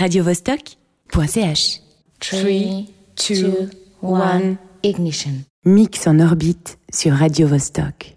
radiovostok.ch 3, 2, 1, ignition. Mix en orbite sur Radio Vostok.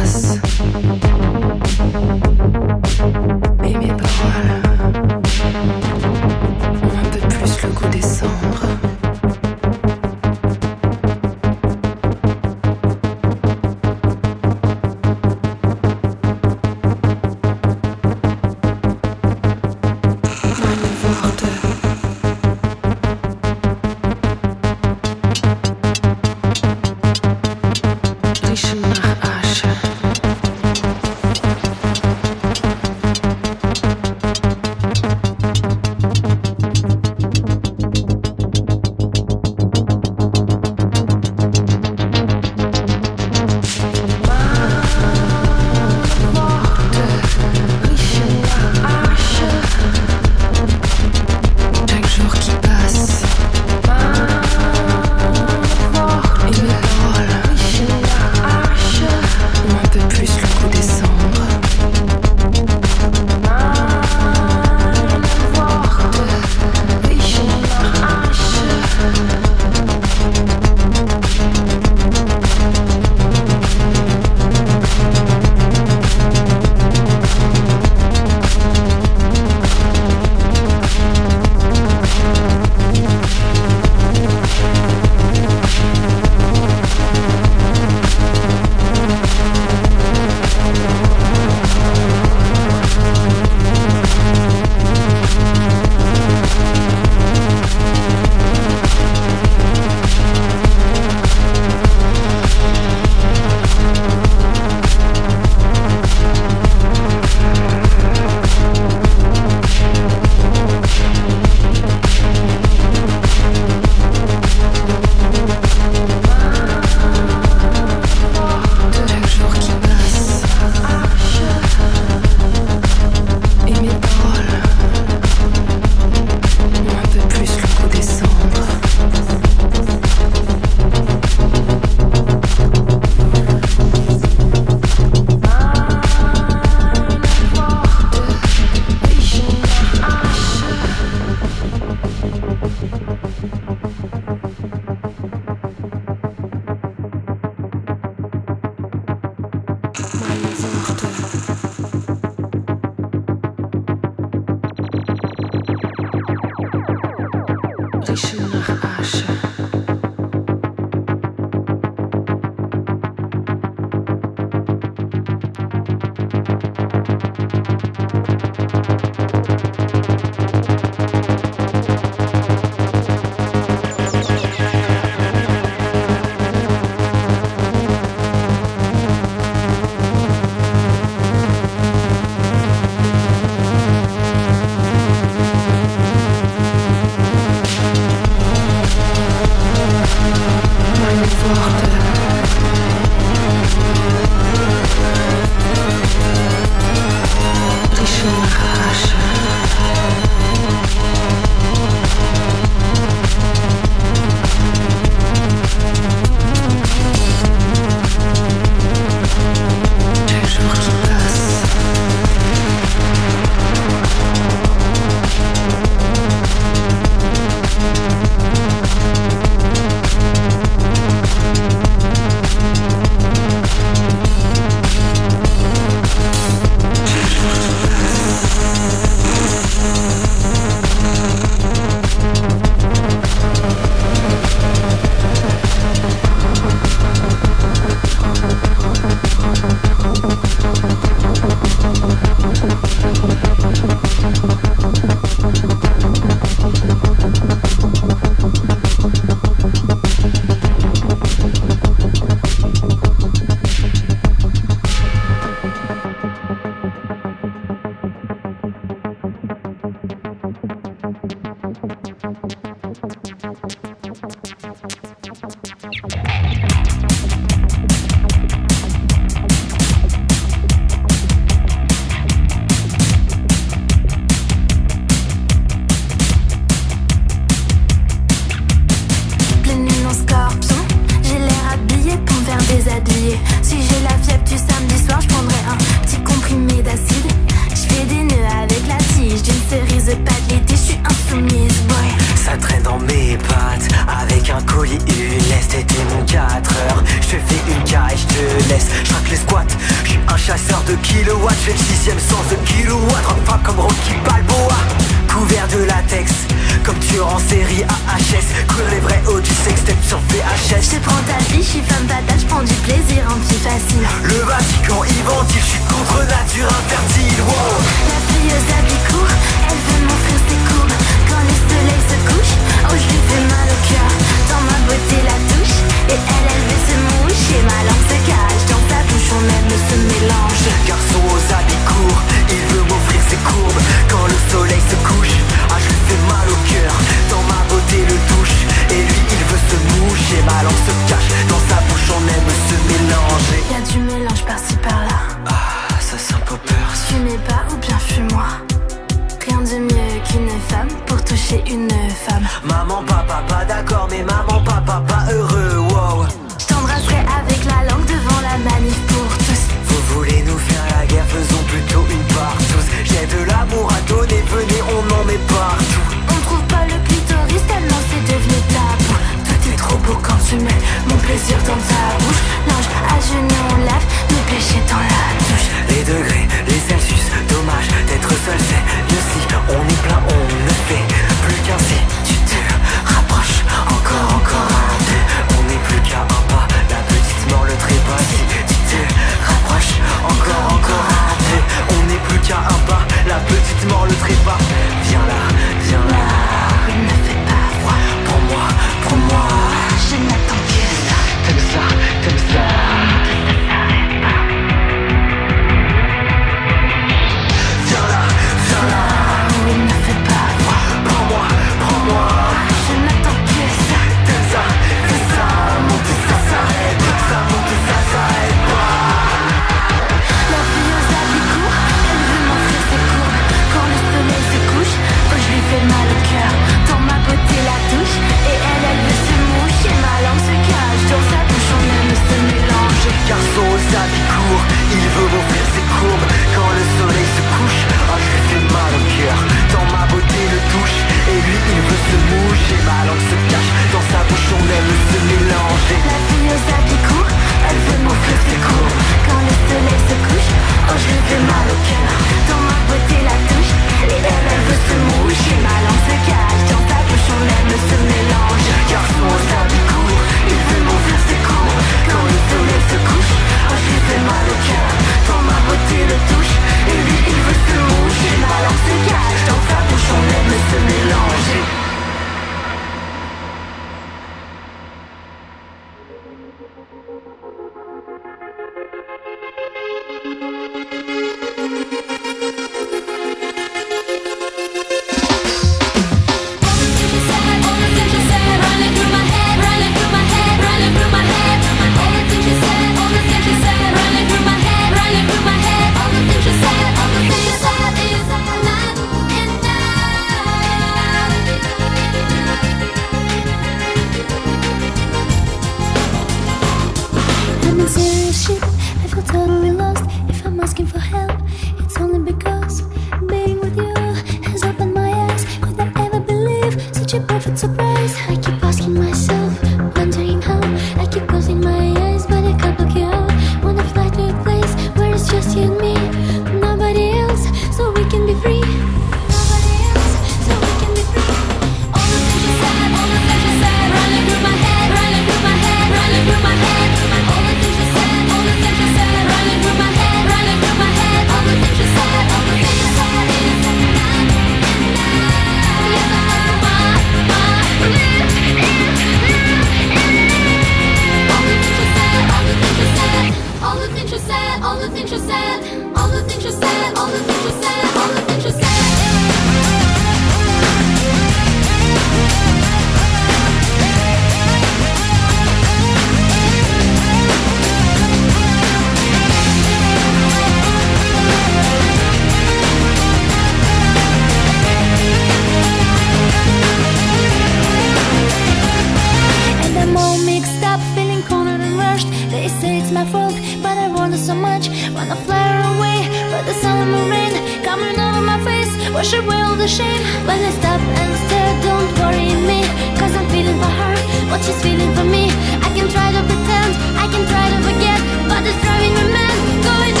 pressure will the shame When I stop and stare, don't worry me Cause I'm feeling for her, what she's feeling for me I can try to pretend, I can try to forget But it's driving me mad, going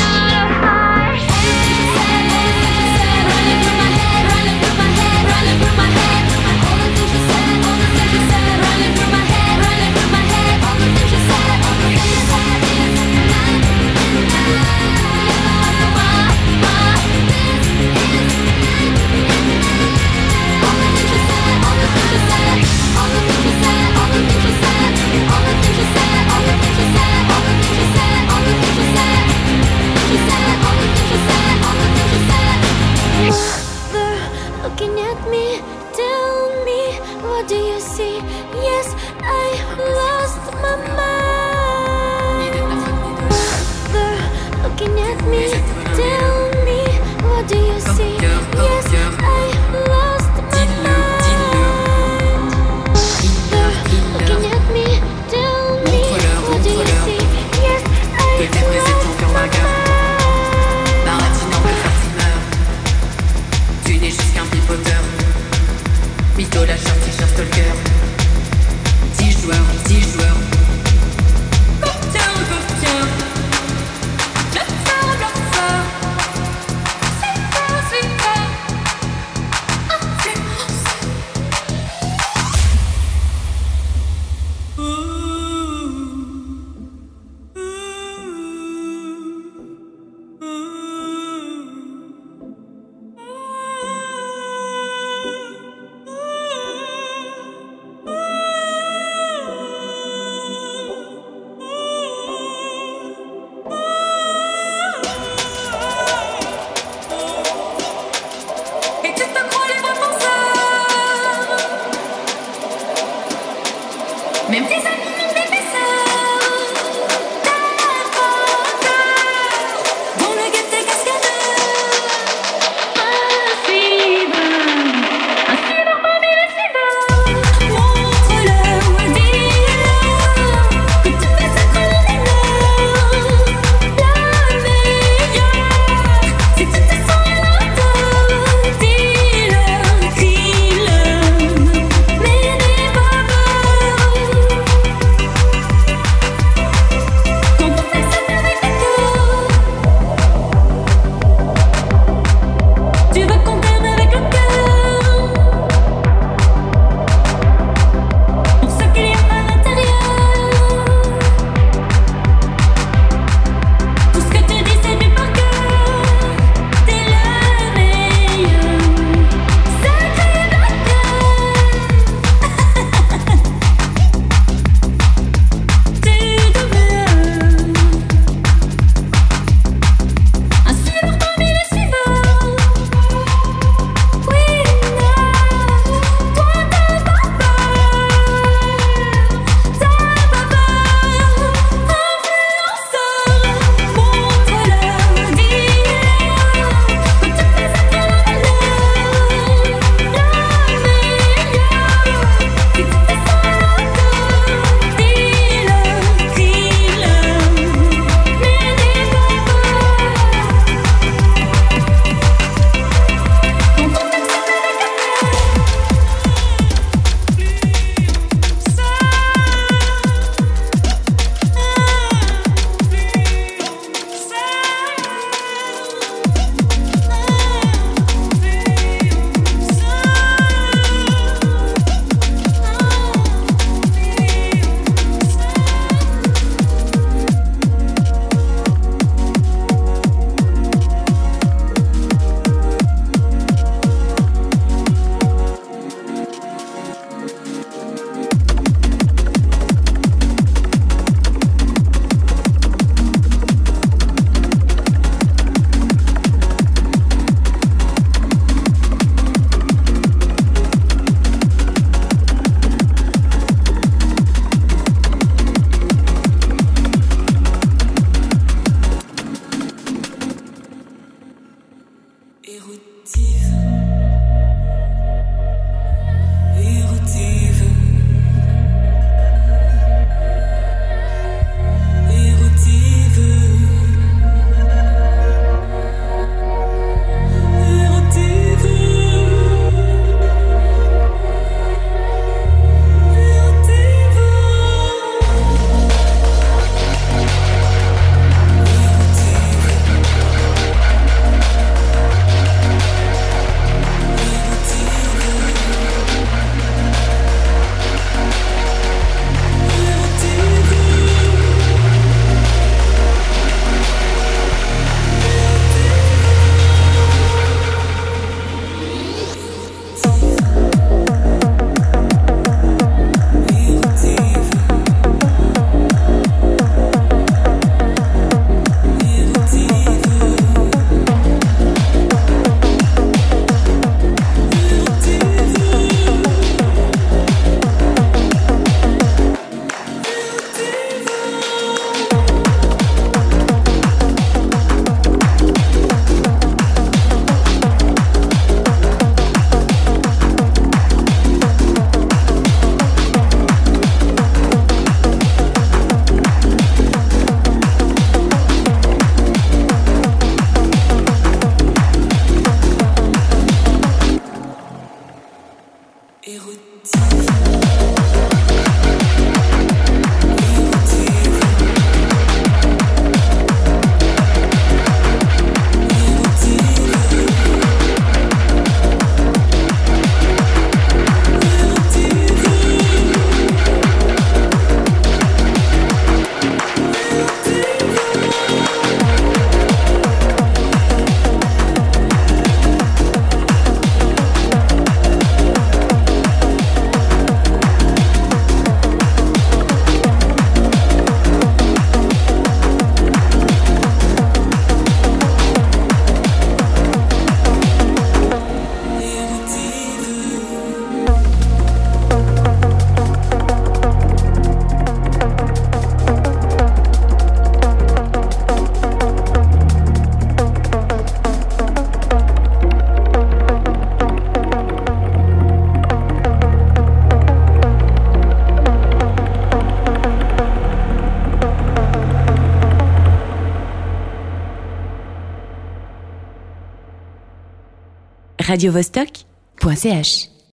radiovostok.ch